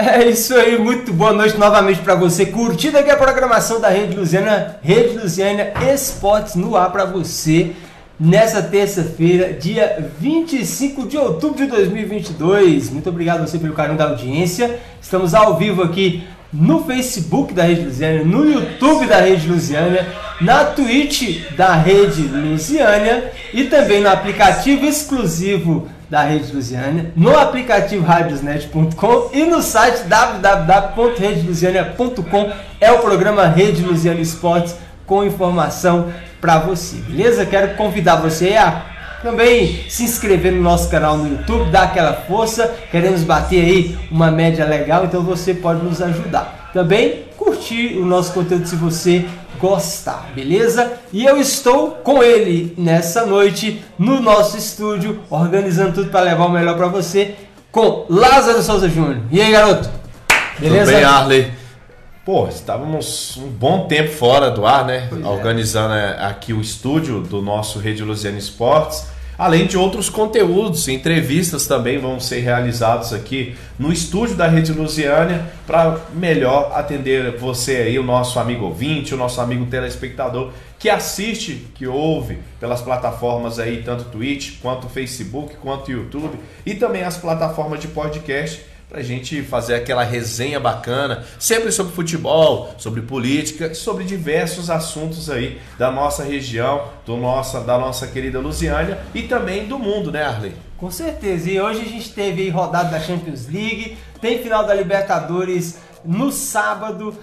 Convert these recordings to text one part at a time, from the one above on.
É isso aí, muito boa noite novamente para você. Curtindo aqui a programação da Rede Luziana, Rede Luziana Esportes no ar para você nessa terça-feira, dia 25 de outubro de 2022. Muito obrigado a você pelo carinho da audiência. Estamos ao vivo aqui no Facebook da Rede Luziana, no YouTube da Rede Luziana, na Twitch da Rede Luziana e também no aplicativo exclusivo da Rede Luziana, no aplicativo radiosnet.com e no site www.redeluziana.com é o programa Rede Luziana Esportes com informação para você, beleza? Quero convidar você a também se inscrever no nosso canal no YouTube, dar aquela força. Queremos bater aí uma média legal, então você pode nos ajudar. Também curtir o nosso conteúdo se você gostar, beleza? E eu estou com ele nessa noite no nosso estúdio, organizando tudo para levar o melhor para você, com Lázaro Souza Júnior. E aí, garoto? Beleza? Tudo bem, Arley? Pô, estávamos um bom tempo fora do ar, né? Pois é. Organizando é. aqui o estúdio do nosso Rede Luziana Esportes. Além de outros conteúdos, entrevistas também vão ser realizados aqui no estúdio da Rede Lusiânia para melhor atender você aí, o nosso amigo ouvinte, o nosso amigo telespectador que assiste, que ouve pelas plataformas aí, tanto Twitch, quanto Facebook, quanto YouTube e também as plataformas de podcast para a gente fazer aquela resenha bacana, sempre sobre futebol, sobre política, sobre diversos assuntos aí da nossa região, do nossa, da nossa querida Lusiânia e também do mundo, né, Arley? Com certeza. E hoje a gente teve rodada da Champions League, tem final da Libertadores no sábado.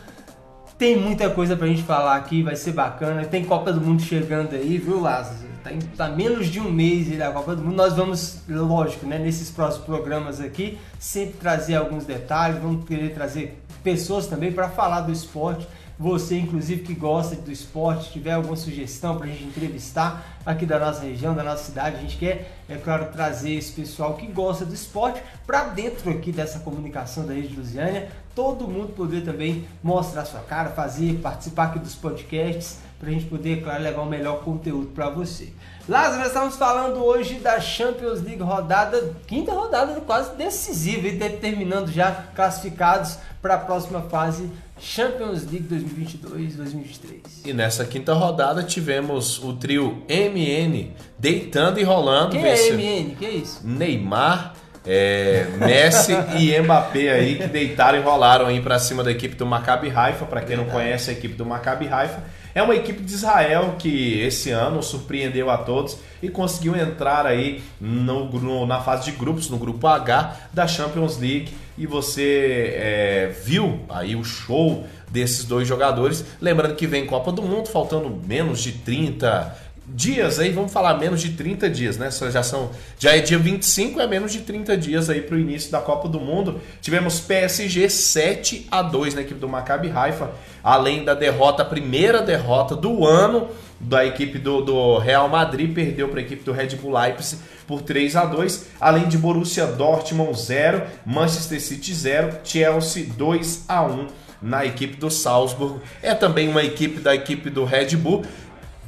Tem muita coisa pra gente falar aqui, vai ser bacana. Tem Copa do Mundo chegando aí, viu, Lázaro? Tá, tá menos de um mês da Copa do Mundo. Nós vamos, lógico, né, nesses próximos programas aqui, sempre trazer alguns detalhes, vamos querer trazer pessoas também para falar do esporte. Você, inclusive, que gosta do esporte, tiver alguma sugestão para a gente entrevistar aqui da nossa região, da nossa cidade, a gente quer, é claro, trazer esse pessoal que gosta do esporte para dentro aqui dessa comunicação da Rede Lusiânia. Todo mundo poder também mostrar sua cara, fazer, participar aqui dos podcasts para a gente poder, claro, levar o melhor conteúdo para você. Lázaro, nós estamos falando hoje da Champions League rodada, quinta rodada quase decisiva, e terminando já classificados para a próxima fase Champions League 2022-2023. E nessa quinta rodada tivemos o trio MN deitando e rolando. Quem é MN? Que é isso? Neymar, é, Messi e Mbappé aí que deitaram e rolaram aí para cima da equipe do Maccabi Haifa. Para quem não conhece a equipe do Maccabi Haifa, é uma equipe de Israel que esse ano surpreendeu a todos e conseguiu entrar aí no, no, na fase de grupos, no grupo H da Champions League. E você é, viu aí o show desses dois jogadores. Lembrando que vem Copa do Mundo, faltando menos de 30 dias aí, vamos falar menos de 30 dias, né? Já são já é dia 25, é menos de 30 dias aí para o início da Copa do Mundo. Tivemos PSG 7 a 2 na equipe do Maccabi Haifa, além da derrota, a primeira derrota do ano da equipe do, do Real Madrid, perdeu para a equipe do Red Bull Leipzig por 3 a 2, além de Borussia Dortmund 0, Manchester City 0, Chelsea 2 a 1 na equipe do Salzburg. É também uma equipe da equipe do Red Bull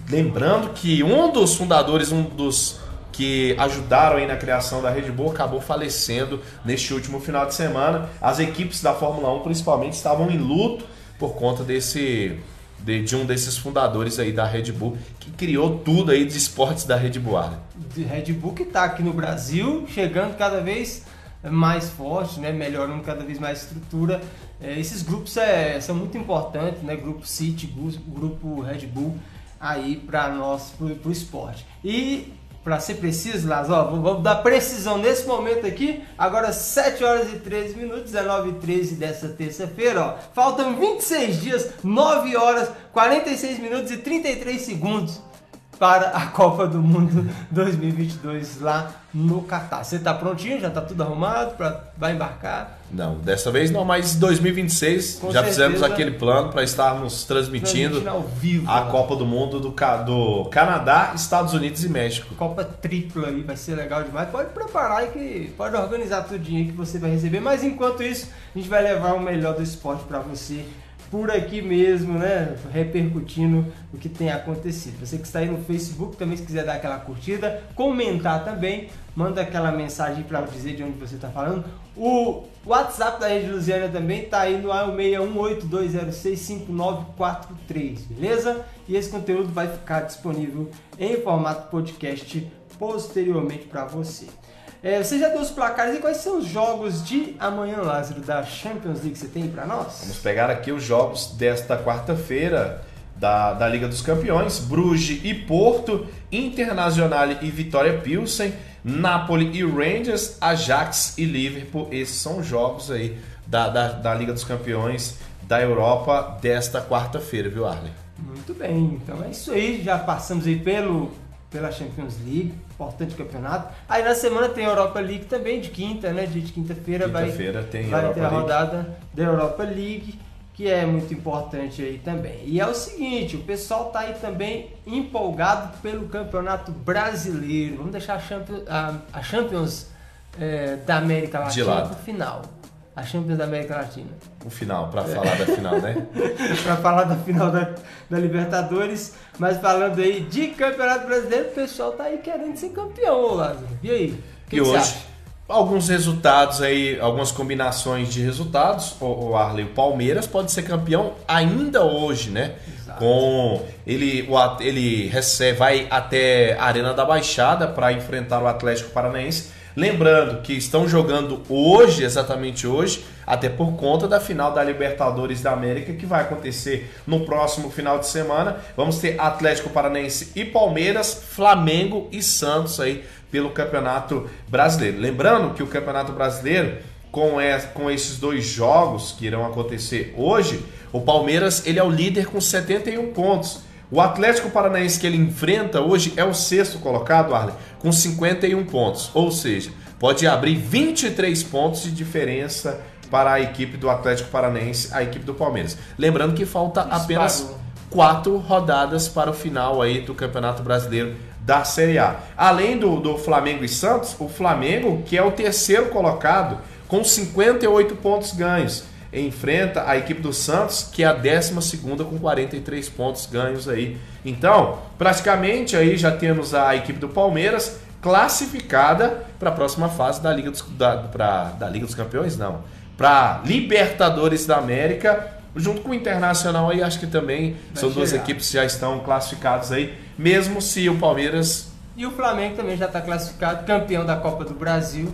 Lembrando que um dos fundadores, um dos que ajudaram aí na criação da Red Bull acabou falecendo neste último final de semana. As equipes da Fórmula 1 principalmente estavam em luto por conta desse de, de, um desses fundadores aí da Red Bull que criou tudo aí de esportes da Red Bull. De Red Bull que está aqui no Brasil, chegando cada vez mais forte, né, melhorando cada vez mais estrutura. É, esses grupos é, são muito importantes, né, grupo City, grupo Red Bull aí para nós, o esporte. E para ser preciso, Lázaro, ó, vamos dar precisão nesse momento aqui. Agora 7 horas e 13 minutos, 19 e 13 dessa terça-feira, ó. Faltam 26 dias, 9 horas, 46 minutos e 33 segundos para a Copa do Mundo 2022 lá no Catar. Você está prontinho? Já está tudo arrumado? Pra, vai embarcar? Não, dessa vez não, mas 2026 Com já certeza, fizemos aquele plano para estarmos transmitindo, vivo, a né? Copa do Mundo do, do Canadá, Estados Unidos e México. Copa tripla aí, vai ser legal demais. Pode preparar e que pode organizar tudinho que você vai receber, mas enquanto isso, a gente vai levar o melhor do esporte para você por aqui mesmo, né? Repercutindo o que tem acontecido. Você que está aí no Facebook também, se quiser dar aquela curtida, comentar também, manda aquela mensagem para dizer de onde você está falando. O WhatsApp da Rede Luziana também está aí no 61820655943, beleza? E esse conteúdo vai ficar disponível em formato podcast posteriormente para você. É, você já deu os placares e quais são os jogos de amanhã, Lázaro, da Champions League que você tem para nós? Vamos pegar aqui os jogos desta quarta-feira da, da Liga dos Campeões: Bruges e Porto, Internacional e Vitória Pilsen, Napoli e Rangers, Ajax e Liverpool. Esses são os jogos aí da, da, da Liga dos Campeões da Europa desta quarta-feira, viu, Arley? Muito bem, então é isso aí. Já passamos aí pelo, pela Champions League importante campeonato. Aí na semana tem a Europa League também, de quinta, né? De quinta-feira quinta vai, vai Europa ter a rodada da Europa League, que é muito importante aí também. E é o seguinte, o pessoal tá aí também empolgado pelo Campeonato Brasileiro. Vamos deixar a Champions, a, a Champions é, da América Latina no final a Champions da América Latina. O final, para falar da final, né? para falar da final da, da, Libertadores, mas falando aí de Campeonato Brasileiro, o pessoal tá aí querendo ser campeão, Lázaro. E aí? Que e que hoje, alguns resultados aí, algumas combinações de resultados, o, o Arley, o Palmeiras pode ser campeão ainda hoje, né? Exato. Com ele, o, ele recebe, vai até a Arena da Baixada para enfrentar o Atlético Paranaense Lembrando que estão jogando hoje, exatamente hoje, até por conta da final da Libertadores da América que vai acontecer no próximo final de semana. Vamos ter Atlético Paranaense e Palmeiras, Flamengo e Santos aí pelo Campeonato Brasileiro. Lembrando que o Campeonato Brasileiro com, com esses dois jogos que irão acontecer hoje, o Palmeiras ele é o líder com 71 pontos. O Atlético Paranaense que ele enfrenta hoje é o sexto colocado, Arley, com 51 pontos. Ou seja, pode abrir 23 pontos de diferença para a equipe do Atlético Paranaense, a equipe do Palmeiras. Lembrando que falta apenas quatro rodadas para o final aí do Campeonato Brasileiro da Série A. Além do, do Flamengo e Santos, o Flamengo, que é o terceiro colocado, com 58 pontos ganhos enfrenta a equipe do Santos, que é a 12 com 43 pontos ganhos aí. Então, praticamente aí já temos a equipe do Palmeiras classificada para a próxima fase da Liga dos, da, pra, da Liga dos Campeões, não. Para Libertadores da América, junto com o Internacional aí, acho que também Vai são chegar. duas equipes que já estão classificadas aí, mesmo se o Palmeiras. E o Flamengo também já está classificado, campeão da Copa do Brasil.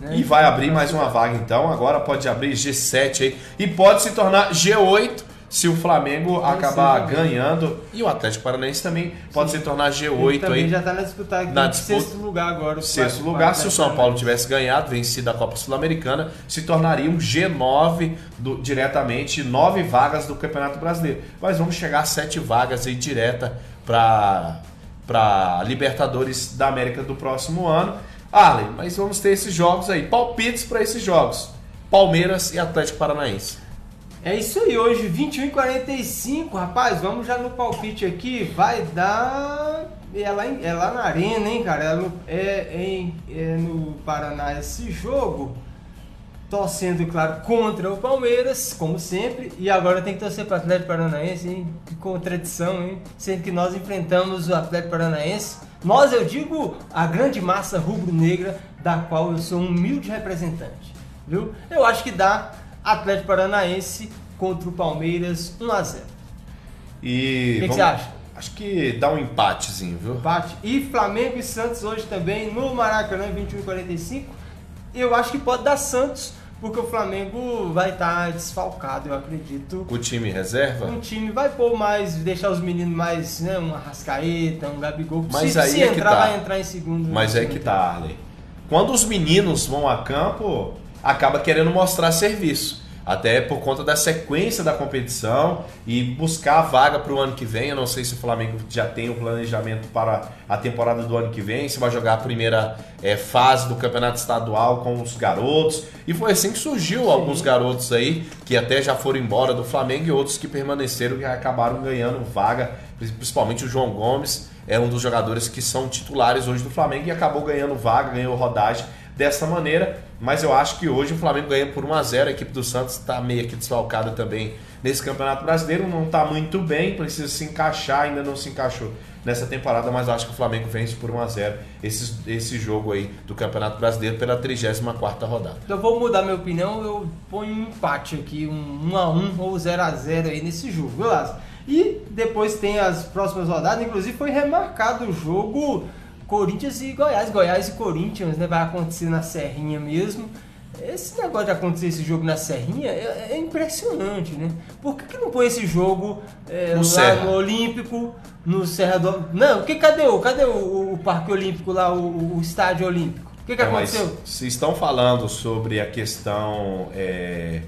Né? E vai abrir mais uma vaga então. Agora pode abrir G7 aí. E pode se tornar G8 se o Flamengo acabar ganhando. E o Atlético Paranaense também pode Sim. se tornar G8 Ele também aí. já está na disputa aqui na disputa, sexto lugar agora. Sexto lugar, se o São Paulo tivesse ganhado, vencido a Copa Sul-Americana, se tornaria um G9 do, diretamente, nove vagas do Campeonato Brasileiro. Mas vamos chegar a sete vagas aí direta para para Libertadores da América do próximo ano. Arlen, mas vamos ter esses jogos aí. Palpites para esses jogos: Palmeiras e Atlético Paranaense. É isso aí, hoje 21 e 45 rapaz, vamos já no palpite aqui, vai dar. É lá, é lá na arena, hein, cara? É, no, é, em, é no Paraná esse jogo. Torcendo, claro, contra o Palmeiras, como sempre. E agora tem que torcer para o Atlético Paranaense, hein? Que contradição, hein? Sendo que nós enfrentamos o Atlético Paranaense nós, eu digo, a grande massa rubro-negra da qual eu sou um humilde representante. Viu? Eu acho que dá Atlético Paranaense contra o Palmeiras 1 a 0 E o que, que, você acha? Acho que dá um empatezinho, viu? Empate. E Flamengo e Santos hoje também no Maracanã 21 e 45. Eu acho que pode dar Santos porque o Flamengo vai estar tá desfalcado, eu acredito. O time reserva? Um time vai pôr mais, deixar os meninos mais, né, um Arrascaeta, um Gabigol. Mas se, aí se é entrar, tá. vai entrar em segundo. Mas é que tá, Arley. Quando os meninos vão a campo, acaba querendo mostrar serviço até por conta da sequência da competição e buscar a vaga para o ano que vem. Eu não sei se o Flamengo já tem o planejamento para a temporada do ano que vem, se vai jogar a primeira é, fase do campeonato estadual com os garotos. E foi assim que surgiu Sim. alguns garotos aí que até já foram embora do Flamengo e outros que permaneceram e acabaram ganhando vaga, principalmente o João Gomes. É um dos jogadores que são titulares hoje do Flamengo e acabou ganhando vaga, ganhou rodagem dessa maneira. Mas eu acho que hoje o Flamengo ganha por 1 a 0 A equipe do Santos está meio que desfalcada também nesse Campeonato Brasileiro, não está muito bem, precisa se encaixar, ainda não se encaixou nessa temporada, mas acho que o Flamengo vence por 1 a 0 esse, esse jogo aí do Campeonato Brasileiro pela 34 rodada. Então eu vou mudar minha opinião, eu ponho um empate aqui, um 1 a 1 ou 0 a 0 aí nesse jogo, viu, Lázaro? E depois tem as próximas rodadas, inclusive foi remarcado o jogo Corinthians e Goiás, Goiás e Corinthians, né? Vai acontecer na Serrinha mesmo. Esse negócio de acontecer esse jogo na Serrinha é, é impressionante, né? Por que, que não põe esse jogo é, No no Olímpico, no Serra do... Não, que, cadê, o, cadê o, o Parque Olímpico lá, o, o Estádio Olímpico? O que, que É, aconteceu? se estão falando sobre a questão é,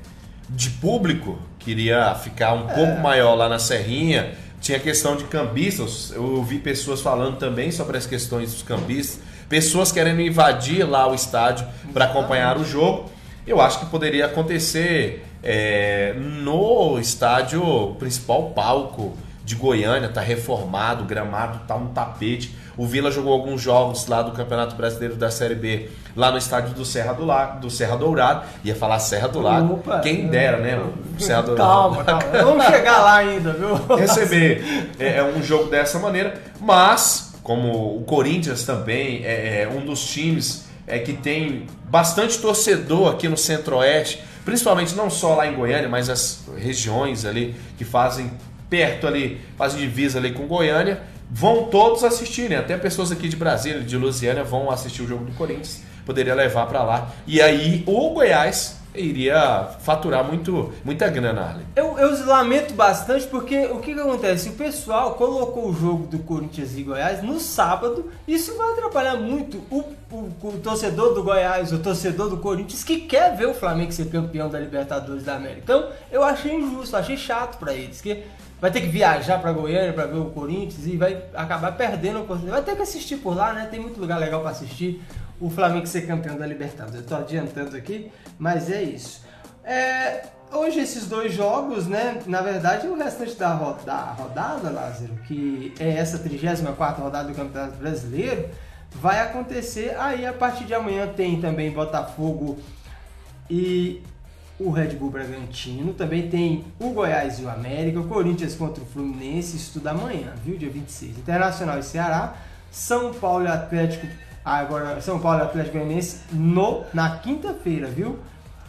de público, queria ficar um É. pouco maior lá na Serrinha. Tinha questão de cambistas, eu ouvi pessoas falando também sobre as questões dos cambistas, pessoas querendo invadir lá o estádio para acompanhar o jogo. Eu acho que poderia acontecer é, no estádio principal palco de Goiânia, tá reformado, o gramado tá um tapete. O Vila jogou alguns jogos lá do Campeonato Brasileiro da Série B, lá no estádio do Serra do Lago, do Serra Dourado. Ia falar Serra do Lago. Opa. Quem dera, né? Serra Dourado. Calma, calma. Vamos chegar lá ainda, viu? Receber é, é um jogo dessa maneira, mas como o Corinthians também é, é um dos times é, que tem bastante torcedor aqui no Centro-Oeste, principalmente não só lá em Goiânia, mas as regiões ali que fazem perto ali, fazem divisa ali com Goiânia, vão todos assistirem, até pessoas aqui de Brasília, de Lusiânia vão assistir o jogo do Corinthians, poderia levar para lá. E aí o Goiás iria faturar muito, muita grana, Arlen. Eu, eu lamento bastante porque o que, que acontece? O pessoal colocou o jogo do Corinthians e Goiás no sábado. Isso vai atrapalhar muito o, o- o torcedor do Goiás, o torcedor do Corinthians que quer ver o Flamengo ser campeão da Libertadores da América. Então eu achei injusto, achei chato pra eles. Que vai ter que viajar pra Goiânia pra ver o Corinthians e vai acabar perdendo a oportunidade. Vai ter que assistir por lá, né? Tem muito lugar legal pra assistir. O Flamengo ser campeão da Libertadores. Eu tô adiantando aqui, mas é isso. É, hoje esses dois jogos, né? Na verdade, o restante da, da rodada, Lázaro, que é essa 34 rodada do Campeonato Brasileiro, vai acontecer aí a partir de amanhã tem também Botafogo e o Red Bull Bragantino, também tem o Goiás e o América, o Corinthians contra o Fluminense, isso tudo amanhã, viu? Dia 26. Internacional e Ceará, São Paulo e Atlético, ah, agora São Paulo e Atlético Goianiense no na quinta-feira, viu?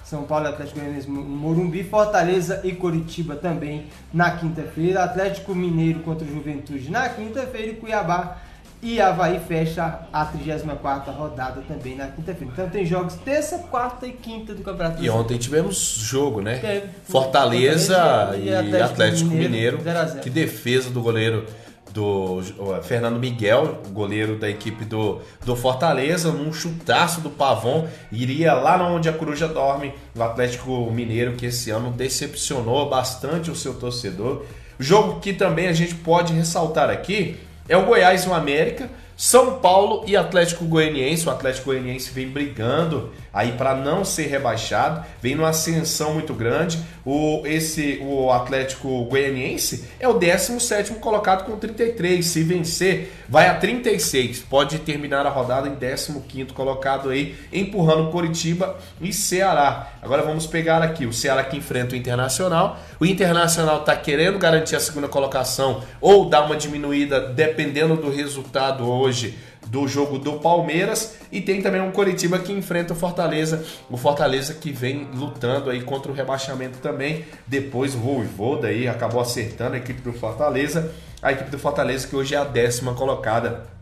São Paulo e Atlético Goianiense no Morumbi, Fortaleza e Coritiba também na quinta-feira, Atlético Mineiro contra o Juventude na quinta-feira e Cuiabá e Havaí fecha a 34 rodada também na quinta-feira. Então tem jogos terça, quarta e quinta do Campeonato E ontem tivemos jogo, né? Teve. Fortaleza Fortaleza e e Atlético, Atlético Mineiro. Mineiro, 0 a 0. Que defesa do goleiro do Fernando Miguel, goleiro da equipe do, do Fortaleza, num chutaço do Pavon, iria lá onde a Coruja dorme, o Atlético Mineiro, que esse ano decepcionou bastante o seu torcedor. Jogo que também a gente pode ressaltar aqui é o Goiás e o América, São Paulo e Atlético Goianiense. O Atlético Goianiense vem brigando aí para não ser rebaixado, vem numa ascensão muito grande. O esse o Atlético Goianiense é o 17º colocado com 33. Se vencer, vai a 36. Pode terminar a rodada em 15º colocado aí, empurrando Coritiba e Ceará. Agora vamos pegar aqui o Ceará que enfrenta o Internacional. O Internacional está querendo garantir a segunda colocação ou dar uma diminuída dependendo do resultado hoje do jogo do Palmeiras. E tem também um Coritiba que enfrenta o Fortaleza, o Fortaleza que vem lutando aí contra o rebaixamento também. Depois o Voivoda aí acabou acertando a equipe do Fortaleza, a equipe do Fortaleza que hoje é a décima colocada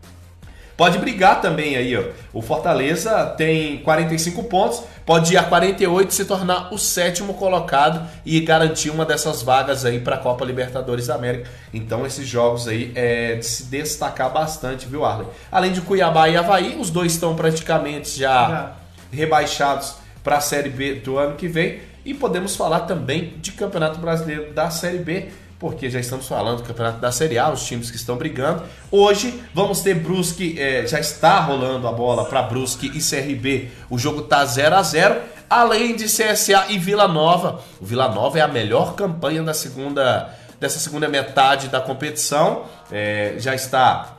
Pode brigar também aí, ó. O Fortaleza tem 45 pontos, pode ir a 48 e se tornar o sétimo colocado e garantir uma dessas vagas aí para a Copa Libertadores da América. Então esses jogos aí é de se destacar bastante, viu, Arlen? Além de Cuiabá e Havaí, os dois estão praticamente já, Já. rebaixados para a Série B do ano que vem. E podemos falar também de Campeonato Brasileiro da Série B, porque já estamos falando do Campeonato da Série A, os times que estão brigando. Hoje vamos ter Brusque, é, já está rolando a bola para Brusque e CRB. O jogo tá 0 a 0 além de CSA e Vila Nova. O Vila Nova é a melhor campanha da segunda, dessa segunda metade da competição. É, já está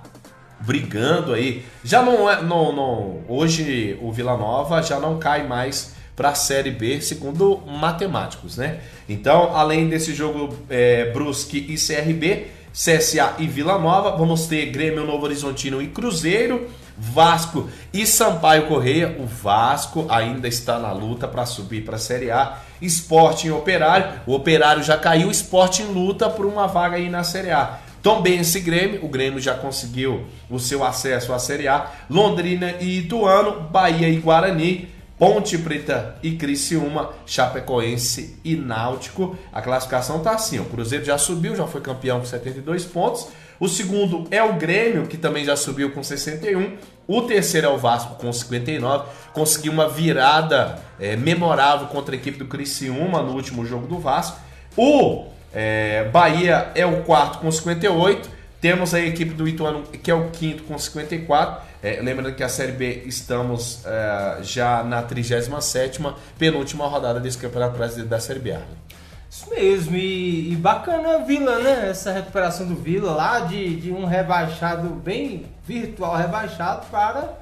brigando aí. Já não é. Não, não, hoje o Vila Nova já não cai mais para a Série B, segundo matemáticos, né? Então, além desse jogo é, Brusque e CRB, CSA e Vila Nova, vamos ter Grêmio Novo Horizontino e Cruzeiro. Vasco e Sampaio Correia. O Vasco ainda está na luta para subir para a Série A. Esporte em Operário. O Operário já caiu. Esporte em luta por uma vaga aí na Série A. Tombense e Grêmio. O Grêmio já conseguiu o seu acesso à Série A. Londrina e Ituano. Bahia e Guarani. Ponte Preta e Criciúma, Chapecoense e Náutico. A classificação tá assim, o Cruzeiro já subiu, já foi campeão com 72 pontos. O segundo é o Grêmio, que também já subiu com 61. O terceiro é o Vasco com 59. Conseguiu uma virada é, memorável contra a equipe do Criciúma no último jogo do Vasco. O é, Bahia é o quarto com 58. Temos a equipe do Ituano, que é o quinto com 54. É, lembrando que a Série B estamos é, já na 37 penúltima rodada desse Campeonato Brasileiro da Série B. Isso mesmo, e, e, bacana a Vila, né? Essa recuperação do Vila lá de, de um rebaixado bem virtual rebaixado para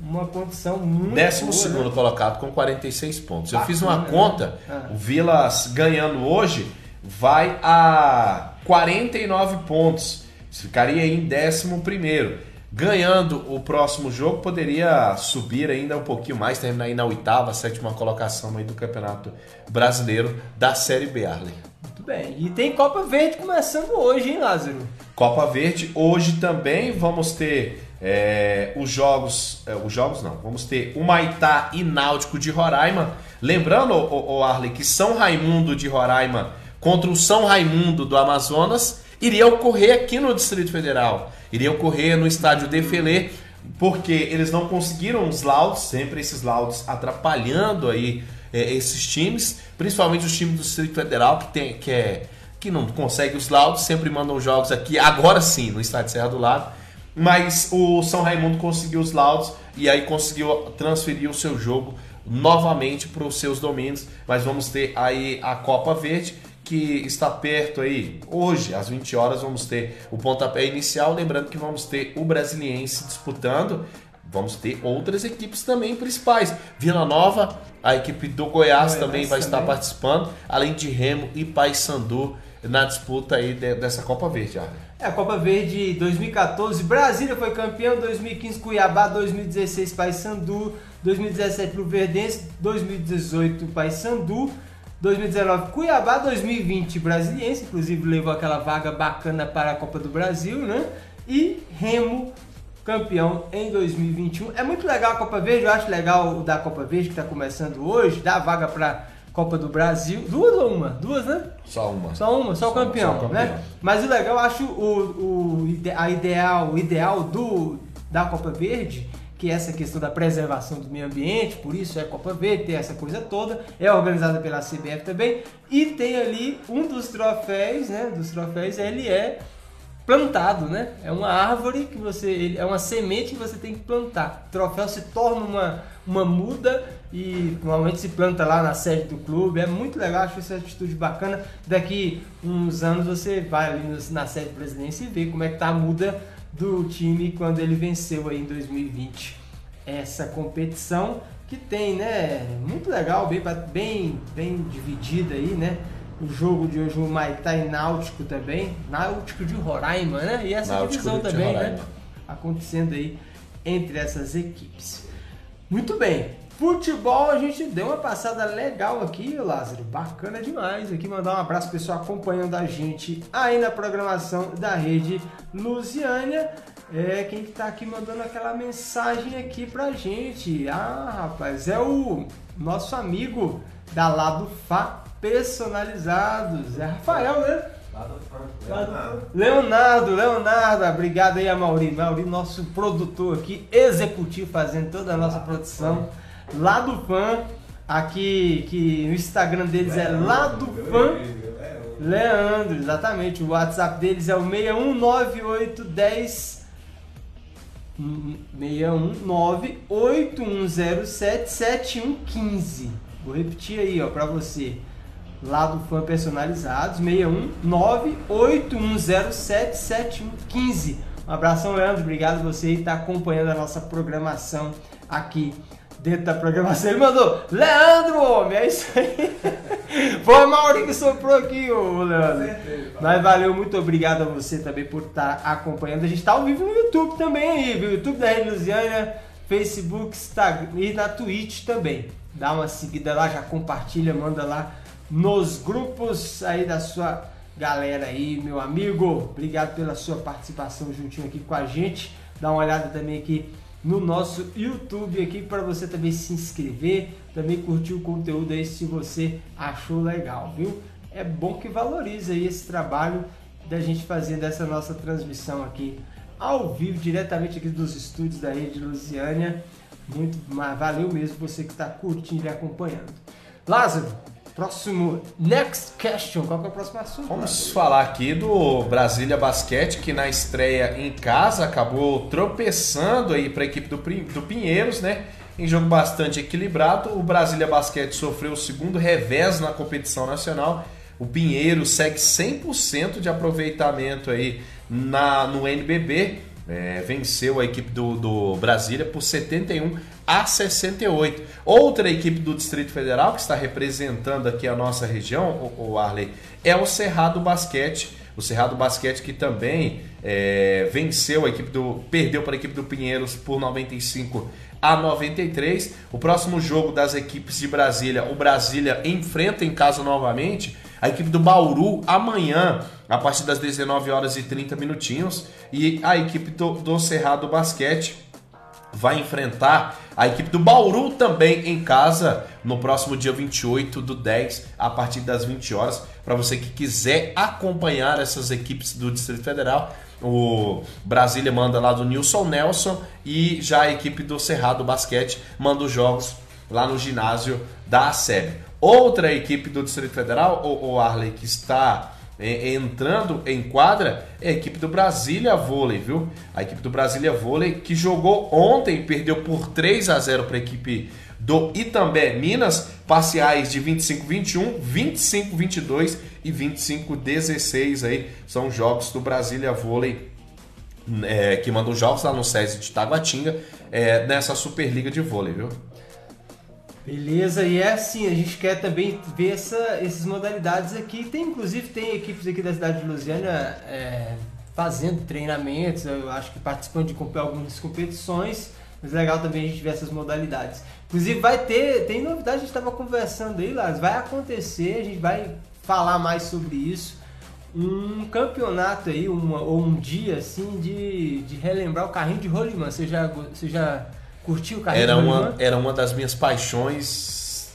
uma condição muito Décimo boa, segundo né? colocado com 46 pontos. Bacana, Eu fiz uma conta, né? o Vila ganhando hoje vai a 49 pontos. Ficaria em décimo primeiro ganhando o próximo jogo, poderia subir ainda um pouquinho mais, terminar aí na oitava, sétima colocação aí do Campeonato Brasileiro da Série B, Arley. Muito bem. E tem Copa Verde começando hoje, hein, Lázaro? Copa Verde, hoje também vamos ter é, os jogos. É, os jogos não, vamos ter o Maitá e Náutico de Roraima. Lembrando, o, o Arley, que São Raimundo de Roraima contra o São Raimundo do Amazonas iria ocorrer aqui no Distrito Federal iria ocorrer no estádio Defele, porque eles não conseguiram os laudos, sempre esses laudos atrapalhando aí é, esses times, principalmente os times do Distrito Federal que tem que é que não consegue os laudos, sempre mandam jogos aqui, agora sim, no estádio Serra do Lago. Mas o São Raimundo conseguiu os laudos e aí conseguiu transferir o seu jogo novamente para os seus domínios. Mas vamos ter aí a Copa Verde que está perto aí. Hoje, às 20 horas, vamos ter o pontapé inicial. Lembrando que vamos ter o Brasiliense disputando. Vamos ter outras equipes também principais. Vila Nova, a equipe do Goiás, Goiás também vai também. estar participando, além de Remo e Paysandu na disputa aí dessa Copa Verde. É, a Copa Verde 2014, Brasília foi campeão, 2015 Cuiabá, 2016 Paysandu, 2017 Luverdense, 2018 Paysandu, 2019 Cuiabá, 2020 Brasiliense, inclusive levou aquela vaga bacana para a Copa do Brasil, né? E Remo campeão em 2021. É muito legal a Copa Verde, eu acho legal o da Copa Verde que está começando hoje, dá vaga para Copa do Brasil. Duas ou uma? Duas, né? Só uma. Só uma, só, só o campeão, só campeão, né? Mas o legal, eu acho o, o, a ideal, o ideal do, da Copa Verde que essa questão da preservação do meio ambiente, por isso é Copa Verde, tem essa coisa toda, é organizada pela CBF também, e tem ali um dos troféus, né, dos troféus, ele é plantado, né? É uma árvore que você, ele, é uma semente que você tem que plantar. O troféu se torna uma, uma muda e normalmente se planta lá na sede do clube. É muito legal, acho essa atitude bacana. Daqui uns anos você vai ali na sede presidência e vê como é que tá a muda do time quando ele venceu aí em 2020 essa competição que tem, né? Muito legal, bem, bem, bem dividida aí, né? O jogo de hoje, o Maitá e Náutico também. Náutico de Roraima, né? E essa Náutico divisão também, né? Acontecendo aí entre essas equipes. Muito bem. Futebol, a gente deu uma passada legal aqui, Lázaro. Bacana demais. Aqui mandar um abraço pessoal acompanhando a gente aí na programação da rede Lusiânia. É quem que tá aqui mandando aquela mensagem aqui pra gente. Ah, rapaz, é o nosso amigo da Lado Fá Personalizados. É Rafael, né? Leonardo. Leonardo, Leonardo, obrigado aí a Mauri. Mauri, nosso produtor aqui, executivo, fazendo toda a nossa produção lá do fã, aqui que o Instagram deles é lá do fã. Leandro, exatamente. O WhatsApp deles é o 6198110 61981077115. Vou repetir aí, ó, para você. Lá do fã personalizados, 61981077115. Um abração, Leandro. Obrigado você estar acompanhando a nossa programação aqui dentro da programação. Ele mandou, Leandro, homem, é isso aí. Foi Mauri que soprou aqui, ô Leandro. Mas valeu, muito obrigado a você também por estar acompanhando. A gente está ao vivo no YouTube também aí, viu? YouTube da Rede Lusiana, Facebook, Instagram e na Twitch também. Dá uma seguida lá, já compartilha, manda lá nos grupos aí da sua galera aí, meu amigo. Obrigado pela sua participação juntinho aqui com a gente. Dá uma olhada também aqui no nosso YouTube aqui para você também se inscrever, também curtir o conteúdo aí se você achou legal, viu? É bom que valorize aí esse trabalho da gente fazer dessa nossa transmissão aqui ao vivo, diretamente aqui dos estúdios da Rede Lusiânia. Muito, mas valeu mesmo você que está curtindo e acompanhando. Lázaro, Próximo, next question. Qual que é o próximo assunto? Vamos falar aqui do Brasília Basquete, que na estreia em casa acabou tropeçando aí para a equipe do, do Pinheiros, né? Em jogo bastante equilibrado, o Brasília Basquete sofreu o segundo revés na competição nacional. O Pinheiro segue 100% de aproveitamento aí na, no NBB é, venceu a equipe do, do Brasília por 71 a 68. Outra equipe do Distrito Federal que está representando aqui a nossa região, o, o Arley, é o Cerrado Basquete. O Cerrado Basquete que também é, venceu a equipe do. perdeu para a equipe do Pinheiros por 95 a 93. O próximo jogo das equipes de Brasília, o Brasília enfrenta em casa novamente a equipe do Bauru amanhã, a partir das 19 horas e 30 minutinhos. E a equipe do, do Cerrado Basquete vai enfrentar a equipe do Bauru também em casa no próximo dia 28 do 10, a partir das 20 horas. Para você que quiser acompanhar essas equipes do Distrito Federal, o Brasília manda lá do Nilson Nelson e já a equipe do Cerrado Basquete manda os jogos lá no ginásio da SEB. Outra equipe do Distrito Federal, o, Arley, que está entrando em quadra é a equipe do Brasília Vôlei, viu? A equipe do Brasília Vôlei que jogou ontem, perdeu por 3 a 0 para a equipe do Itambé Minas, parciais de 25-21, 25-22 e 25-16 aí são jogos do Brasília Vôlei é, que mandam jogos lá no SESI de Taguatinga é, nessa Superliga de Vôlei, viu? Beleza, e é assim, a gente quer também ver essa, essas modalidades aqui. Tem, inclusive, tem equipes aqui da cidade de Lusiana é, fazendo treinamentos, eu acho que participando de algumas competições, mas é legal também a gente ver essas modalidades. Inclusive vai ter, tem novidade, a gente estava conversando aí, Lars, vai acontecer, a gente vai falar mais sobre isso. Um campeonato aí, uma, ou um dia assim, de, de relembrar o carrinho de rolimã. Você já, você já Curtiu o carrinho era uma, era uma das minhas paixões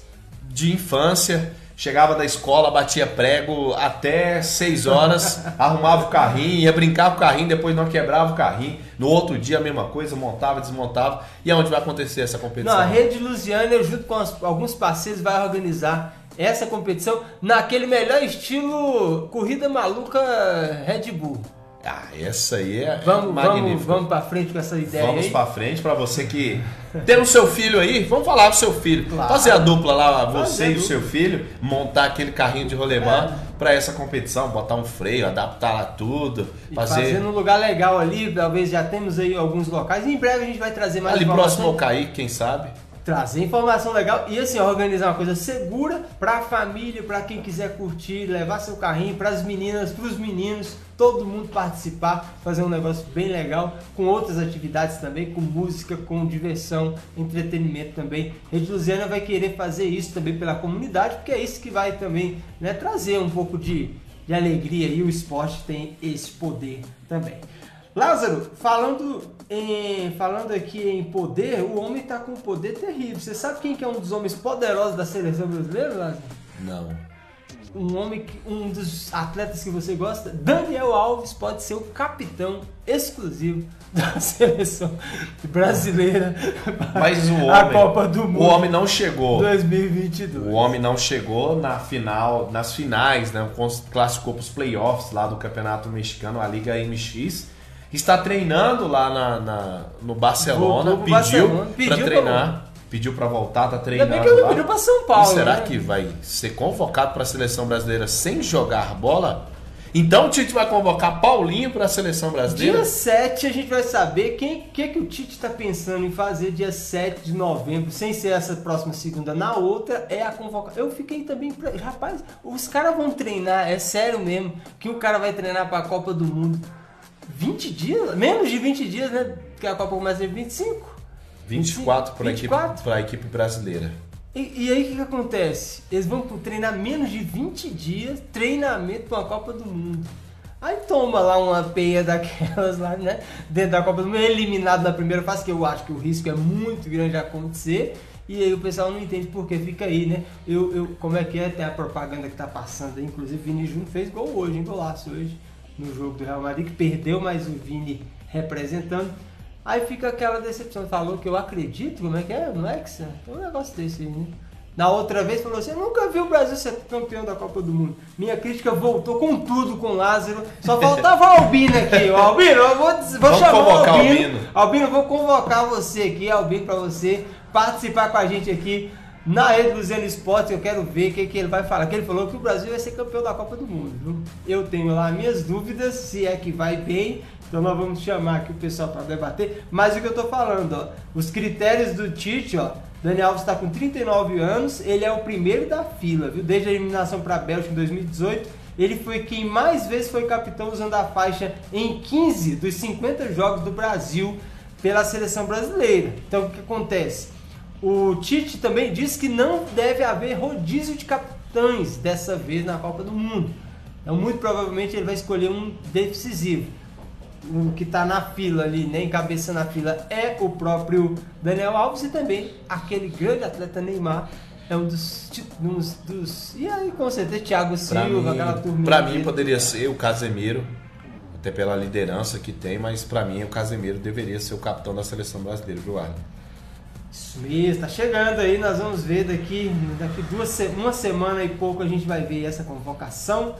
de infância. Chegava da escola, batia prego até 6 horas, arrumava o carrinho, ia brincar com o carrinho, depois não quebrava o carrinho. No outro dia a mesma coisa, montava, desmontava. E aonde vai acontecer essa competição? Não, a Rede Lusiana, junto com alguns parceiros, vai organizar essa competição naquele melhor estilo corrida maluca Red Bull. Ah, essa aí é vamos, Vamos, vamos para frente com essa ideia Vamos para frente para você que tem o seu filho aí, vamos falar pro seu filho. Claro. Fazer a dupla lá, você Fazer e o seu filho, montar aquele carrinho de rolemã é. para essa competição, botar um freio, adaptar lá tudo, e fazer fazer num lugar legal ali, talvez já temos aí alguns locais. Em breve a gente vai trazer mais Ali próximo ao Caí, quem sabe? trazer informação legal e assim organizar uma coisa segura para a família, para quem quiser curtir, levar seu carrinho, para as meninas, para os meninos, todo mundo participar, fazer um negócio bem legal com outras atividades também, com música, com diversão, entretenimento também. Rede Luziana vai querer fazer isso também pela comunidade, porque é isso que vai também né, trazer um pouco de, de alegria e o esporte tem esse poder também. Lázaro, falando, em, falando aqui em poder, o homem está com um poder terrível. Você sabe quem que é um dos homens poderosos da seleção brasileira, Lázaro? Não. Um homem, um dos atletas que você gosta, Daniel Alves, pode ser o capitão exclusivo da seleção brasileira. Mas o homem, a Copa do Mundo. O homem não chegou. 2022. O homem não chegou na final, nas finais, né? Classificou para os playoffs lá do Campeonato Mexicano, a Liga MX está treinando lá na, na no Barcelona, pediu, para treinar. Pra... Pediu para voltar, tá treinando. Ainda bem que ele pediu para São Paulo. E será né? que vai ser convocado para a seleção brasileira sem jogar bola? Então o Tite vai convocar Paulinho para a seleção brasileira? Dia 7 a gente vai saber quem que, que o Tite está pensando em fazer dia 7 de novembro, sem ser essa próxima segunda. Na outra é a convocação. Eu fiquei também. Pra... Rapaz, os caras vão treinar, é sério mesmo, que o cara vai treinar para a Copa do Mundo. 20 dias? Menos de 20 dias, né? Que a Copa começa em 25. 24 para a equipe, equipe brasileira. E, e, aí o que, que, acontece? Eles vão treinar menos de 20 dias, treinamento para a Copa do Mundo. Aí toma lá uma peia daquelas lá, né? Dentro da Copa do Mundo, eliminado na primeira fase, que eu acho que o risco é muito grande de acontecer. E aí o pessoal não entende porque fica aí, né? Eu, eu, como é que é? Tem a propaganda que tá passando aí. Inclusive, Vini Júnior fez gol hoje, hein? Golaço hoje no jogo do Real Madrid, que perdeu, mas o Vini representando. Aí fica aquela decepção. Falou que eu acredito, como é que é? Não é que você... um negócio desse aí, né? Na outra vez falou assim: eu nunca vi o Brasil ser campeão da Copa do Mundo. Minha crítica voltou com tudo com o Lázaro. Só faltava o Albino aqui. O Albino, eu vou, vou chamar o Albino. Albino. Albino, vou convocar você aqui, Albino, para você participar com a gente aqui na rede do Zeno Esportes. Eu quero ver o que, que ele vai falar. Que ele falou que o Brasil vai ser campeão da Copa do Mundo. Viu? Eu tenho lá minhas dúvidas se é que vai bem então nós vamos chamar aqui o pessoal para debater. Mas o que eu estou falando, ó, os critérios do Tite, ó, Daniel Alves está com 39 anos, ele é o primeiro da fila, viu? Desde a eliminação para a Bélgica em 2018, ele foi quem mais vezes foi capitão usando a faixa em 15 dos 50 jogos do Brasil pela seleção brasileira. Então o que acontece? O Tite também disse que não deve haver rodízio de capitães dessa vez na Copa do Mundo. Então muito provavelmente ele vai escolher um decisivo o que está na fila ali, nem cabeça na fila, é o próprio Daniel Alves e também aquele grande atleta Neymar. É um dos, um dos. E aí, com certeza, Thiago Silva, mim, aquela turma. Pra mim, poderia ser o Casemiro, até pela liderança que tem, mas para mim, o Casemiro deveria ser o capitão da seleção brasileira, viu, Arlen? Isso mesmo, tá chegando aí, nós vamos ver daqui, daqui duas, uma semana e pouco a gente vai ver essa convocação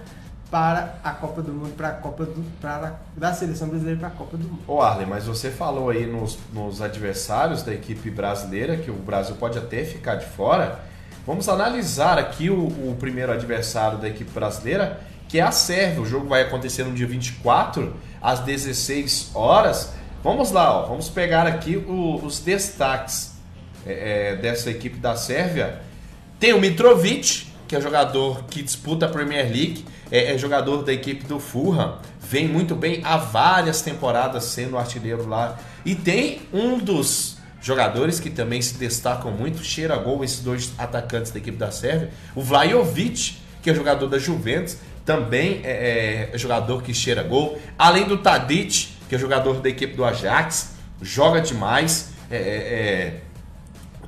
para a Copa do Mundo, para a Copa do, para da seleção brasileira para a Copa do Mundo. Ô Arley, mas você falou aí nos, nos adversários da equipe brasileira que o Brasil pode até ficar de fora. Vamos analisar aqui o, o primeiro adversário da equipe brasileira, que é a Sérvia. O jogo vai acontecer no dia 24, às 16 horas. Vamos lá, ó, vamos pegar aqui o, os destaques é, é, dessa equipe da Sérvia. Tem o Mitrovic, que é jogador que disputa a Premier League é, é jogador da equipe do Fulham, vem muito bem há várias temporadas sendo artilheiro lá. E tem um dos jogadores que também se destacam muito, cheira gol, esses dois atacantes da equipe da Sérvia, o Vlajovic, que é jogador da Juventus, também é, é jogador que cheira gol, além do Tadic, que é jogador da equipe do Ajax, joga demais. É, é, é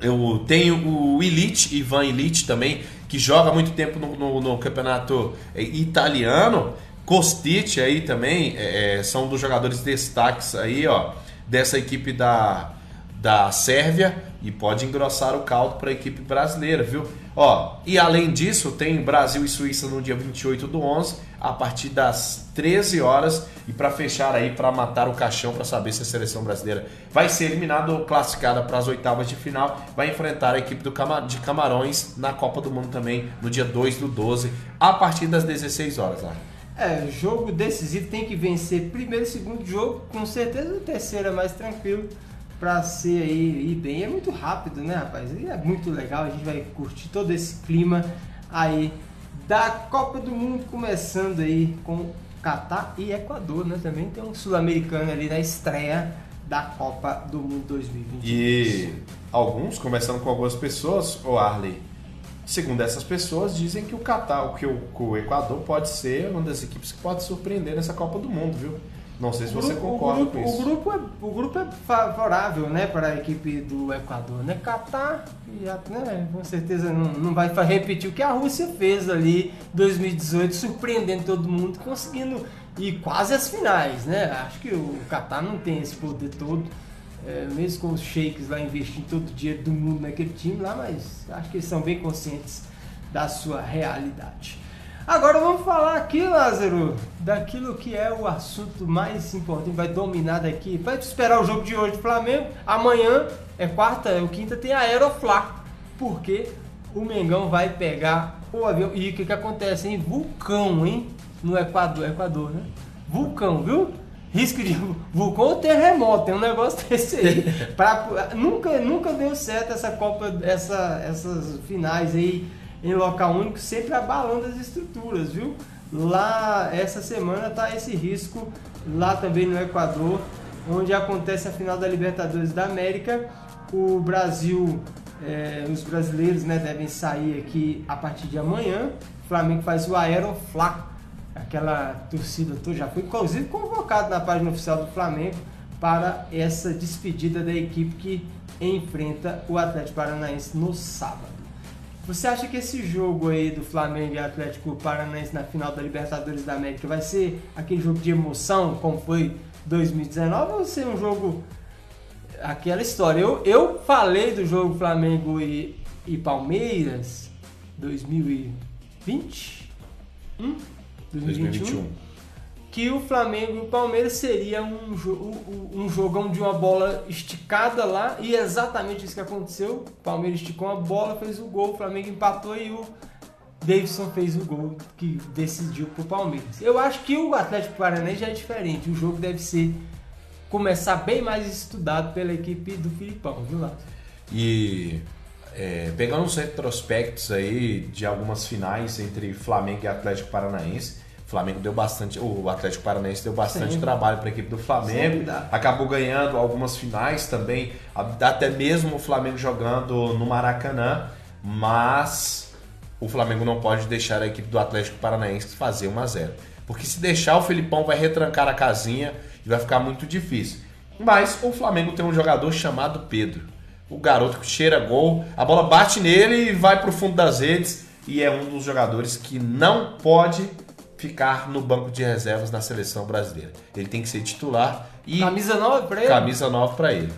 eu tenho o Elite, Ivan Elite também, que joga muito tempo no, no, no campeonato é, italiano. Kostic aí também é, é, são dos jogadores destaques aí, ó, dessa equipe da, da Sérvia e pode engrossar o caldo para a equipe brasileira, viu? Ó, e além disso, tem Brasil e Suíça no dia 28 do 11, a partir das 13 horas e para fechar aí para matar o caixão para saber se a seleção brasileira vai ser eliminada ou classificada para as oitavas de final, vai enfrentar a equipe do Cam de Camarões na Copa do Mundo também no dia 2 do 12, a partir das 16 horas, lá. É, jogo decisivo tem que vencer primeiro e segundo jogo, com certeza o terceiro é mais tranquilo para ser aí ir bem. É muito rápido, né, rapaz? E é muito legal, a gente vai curtir todo esse clima aí da Copa do Mundo, começando aí com Catar e Equador, né? Também tem um sul-americano ali na estreia da Copa do Mundo 2021. E alguns, conversando com algumas pessoas, o Arley, segundo essas pessoas, dizem que o Catar, o, que o Equador pode ser uma das equipes que pode surpreender nessa Copa do Mundo, viu? Não sei se você concorda grupo, com isso. O grupo, é, o grupo é favorável né, para a equipe do Equador. Né? Catar, né, com certeza não, não vai repetir o que a Rússia fez ali em 2018, surpreendendo todo mundo, conseguindo ir quase às finais. Né? Acho que o Catar não tem esse poder todo. É, mesmo com os shakes lá investindo todo o dinheiro do mundo naquele time lá, mas acho que eles são bem conscientes da sua realidade. Agora vamos falar aqui, Lázaro, daquilo que é o assunto mais importante, vai dominar daqui. Vai esperar o jogo de hoje do Flamengo. Amanhã é quarta, é o quinta, tem a Aeroflá. Porque o Mengão vai pegar o avião. E o que, que acontece, hein? Vulcão, hein? no Equador, Equador, né? Vulcão, viu? Risco de vulcão ou terremoto, tem um negócio desse aí. pra, nunca, nunca deu certo essa Copa, essa, essas finais aí em local único, sempre abalando as estruturas, viu? Lá, essa semana tá esse risco, lá também no Equador, onde acontece a final da Libertadores da América. O Brasil, é, os brasileiros né, devem sair aqui a partir de amanhã. O Flamengo faz o Aeroflá, aquela torcida toda, já foi inclusive convocado na página oficial do Flamengo para essa despedida da equipe que enfrenta o Atlético Paranaense no sábado. Você acha que esse jogo aí do Flamengo e Atlético Paranaense na final da Libertadores da América vai ser aquele jogo de emoção, como foi 2019, ou ser um jogo aquela história? Eu, eu falei do jogo Flamengo e, e Palmeiras 2020? Hum? 2021, 2021, que o Flamengo e o Palmeiras seria um, um jogão de uma bola esticada lá e exatamente isso que aconteceu. O Palmeiras esticou a bola, fez o gol, o Flamengo empatou e o Davidson fez o gol que decidiu pro Palmeiras. Eu acho que o Atlético Paranaense já é diferente. O jogo deve ser começar bem mais estudado pela equipe do Filipão, viu lá? E é, pegando uns retrospectos aí de algumas finais entre Flamengo e Atlético Paranaense, o Flamengo deu bastante, o Atlético Paranaense deu bastante Sim. trabalho para a equipe do Flamengo, acabou ganhando algumas finais também, até mesmo o Flamengo jogando no Maracanã, mas o Flamengo não pode deixar a equipe do Atlético Paranaense fazer 1 a 0, porque se deixar o Felipão vai retrancar a casinha e vai ficar muito difícil. Mas o Flamengo tem um jogador chamado Pedro o garoto que cheira gol, a bola bate nele e vai para o fundo das redes e é um dos jogadores que não pode ficar no banco de reservas na seleção brasileira. Ele tem que ser titular e camisa nova para ele. Camisa nova para ele.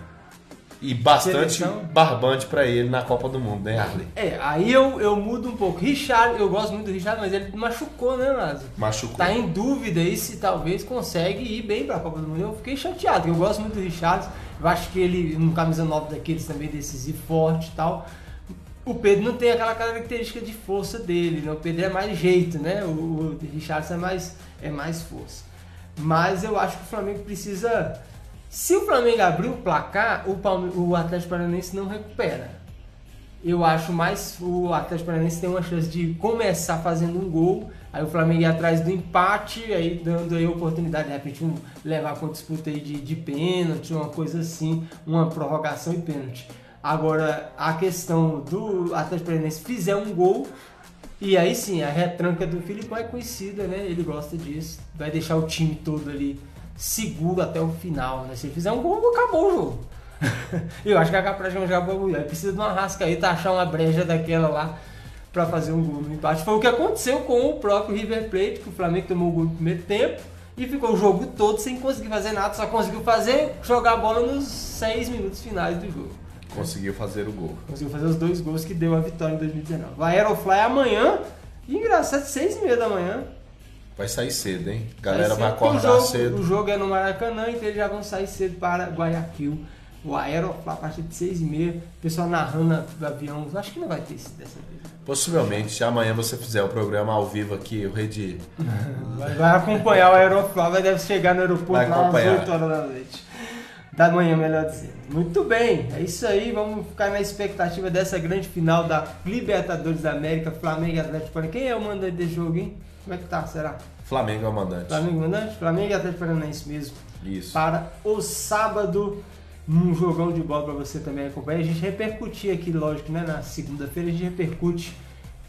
E bastante Seleção. barbante para ele na Copa do Mundo, né, Arley? É, aí eu, eu mudo um pouco. Richard, eu gosto muito do Richard, mas ele machucou, né, Lázaro? Machucou. Tá em dúvida aí se talvez consegue ir bem pra Copa do Mundo. Eu fiquei chateado, eu gosto muito do Richard. Eu acho que ele, um camisa 9 daqueles também decisivo, forte e tal. O Pedro não tem aquela característica de força dele, né? O Pedro é mais jeito, né? O, o Richardson é mais, é mais força. Mas eu acho que o Flamengo precisa se o Flamengo abrir o placar, o, Palme o Atlético Paranaense não recupera. Eu acho mais o Atlético Paranaense tem uma chance de começar fazendo um gol, aí o Flamengo ir atrás do empate, aí dando aí oportunidade de repente um, levar com disputa aí de, de pênalti, uma coisa assim, uma prorrogação e pênalti. Agora, a questão do Atlético Paranaense fizer um gol, e aí sim, a retranca do Filipão é conhecida, né? Ele gosta disso, vai deixar o time todo ali seguro até o final, né? Se ele fizer um gol, acabou o jogo. eu acho que a Capracha já precisa de uma rasca aí, tá achar uma breja daquela lá para fazer um gol no empate. Foi o que aconteceu com o próprio River Plate, que o Flamengo tomou o gol no primeiro tempo e ficou o jogo todo sem conseguir fazer nada, só conseguiu fazer jogar a bola nos seis minutos finais do jogo. Conseguiu fazer o gol. Conseguiu fazer os dois gols que deu a vitória em 2019. Vai Aerofly amanhã, e engraçado, seis e meia da manhã, Vai sair cedo, hein? A galera vai, vai acordar jogo, cedo. O jogo é no Maracanã, então eles já vão sair cedo para Guayaquil. O Aeroflá a partir de 6 e meia. O pessoal narrando do avião. Acho que não vai ter isso dessa vez. Possivelmente, se amanhã você fizer o programa ao vivo aqui, o Rede. vai, acompanhar o Aeroflá, vai deve chegar no aeroporto vai às 8 horas da noite. Da manhã, melhor dizendo. Muito bem, é isso aí. Vamos ficar na expectativa dessa grande final da Libertadores da América, Flamengo e Atlético Quem é o mandante desse jogo, hein? Como é que tá? Será? Flamengo é o mandante. Flamengo é o mandante? Flamengo e Atlético Paranaense mesmo. Isso. Para o sábado, num jogão de bola para você também acompanhar. A gente repercutir aqui, lógico, né? Na segunda-feira a gente repercute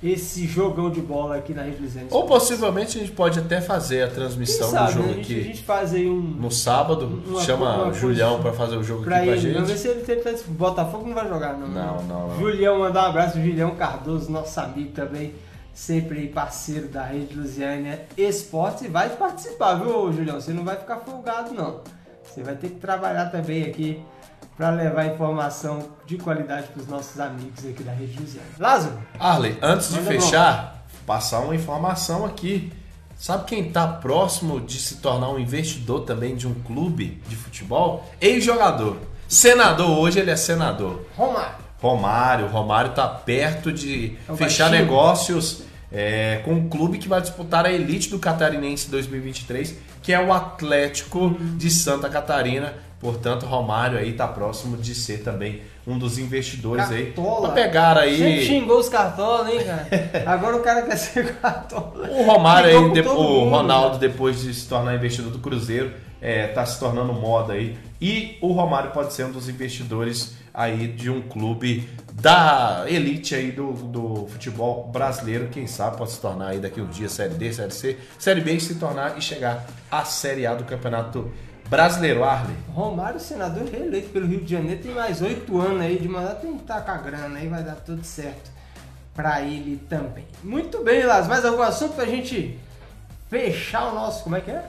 esse jogão de bola aqui na Rede Luziana. Ou possivelmente a gente pode até fazer a transmissão sabe, do jogo né? a gente, aqui. A gente faz aí um. No sábado, uma, chama uma Julião para fazer o jogo pra aqui ele, com a gente. Vamos ver se ele tem Botafogo não vai jogar, não. Não, não, não. Julião, mandar um abraço, Julião Cardoso, nosso amigo também sempre parceiro da Rede Lusiana Esportes e vai participar, viu, Julião? Você não vai ficar folgado, não. Você vai ter que trabalhar também aqui para levar informação de qualidade para os nossos amigos aqui da Rede Lusiana. Lázaro? Arley, antes de fechar, bom. passar uma informação aqui. Sabe quem está próximo de se tornar um investidor também de um clube de futebol? Ex-jogador. Senador, hoje ele é senador. Romário. Romário, Romário está perto de é fechar baixinho. negócios é, com um clube que vai disputar a elite do Catarinense 2023, que é o Atlético de Santa Catarina. Portanto, Romário aí está próximo de ser também um dos investidores Cartola. aí. Pra pegar aí. Sempre xingou os cartolas, hein, cara? Agora o cara quer ser cartola. O Romário aí, de- todo o mundo, Ronaldo, né? depois de se tornar investidor do Cruzeiro, é, tá se tornando moda aí. E o Romário pode ser um dos investidores aí de um clube da elite aí do, do futebol brasileiro. Quem sabe pode se tornar aí daqui uns dias Série D, Série C, Série B e se tornar e chegar à Série A do Campeonato Brasileiro. Arley. Romário, senador reeleito pelo Rio de Janeiro, tem mais oito anos aí de mandato, tem que estar com a grana aí, vai dar tudo certo pra ele também. Muito bem, Las, mais algum assunto pra gente fechar o nosso, como é que é?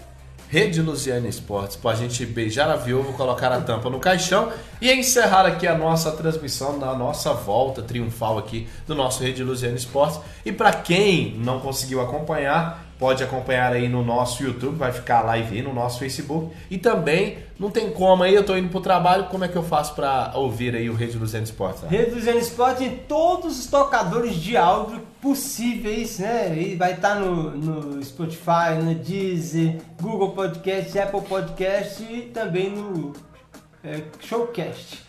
Rede Luziana Esportes, pra gente beijar a viúva, colocar a tampa no caixão e encerrar aqui a nossa transmissão na nossa volta triunfal aqui do nosso Rede Luziana Esportes. E para quem não conseguiu acompanhar, pode acompanhar aí no nosso YouTube, vai ficar a live aí no nosso Facebook. E também, não tem como aí, eu tô indo pro trabalho, como é que eu faço para ouvir aí o Rede Luziana Esportes? né? Rede Luziano Esporte em todos os tocadores de áudio possíveis, né? E vai estar no, no Spotify, no Deezer, Google Podcast, Apple Podcast e também no é, Showcast.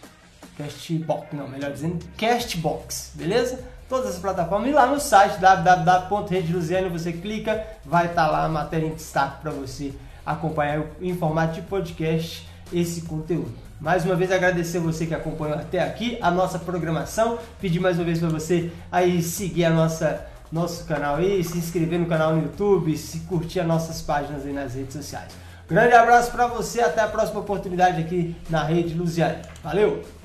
Castbox, não, melhor dizendo, Castbox, beleza? Todas as plataformas. E lá no site www.redeluziano você clica, vai estar lá a matéria em destaque para você acompanhar em formato de podcast esse conteúdo. Mais uma vez agradecer você que acompanhou até aqui a nossa programação. Pedir mais uma vez para você aí seguir a nossa nosso canal aí, se inscrever no canal no YouTube, se curtir as nossas páginas aí nas redes sociais. Grande abraço para você, até a próxima oportunidade aqui na Rede Luziane. Valeu!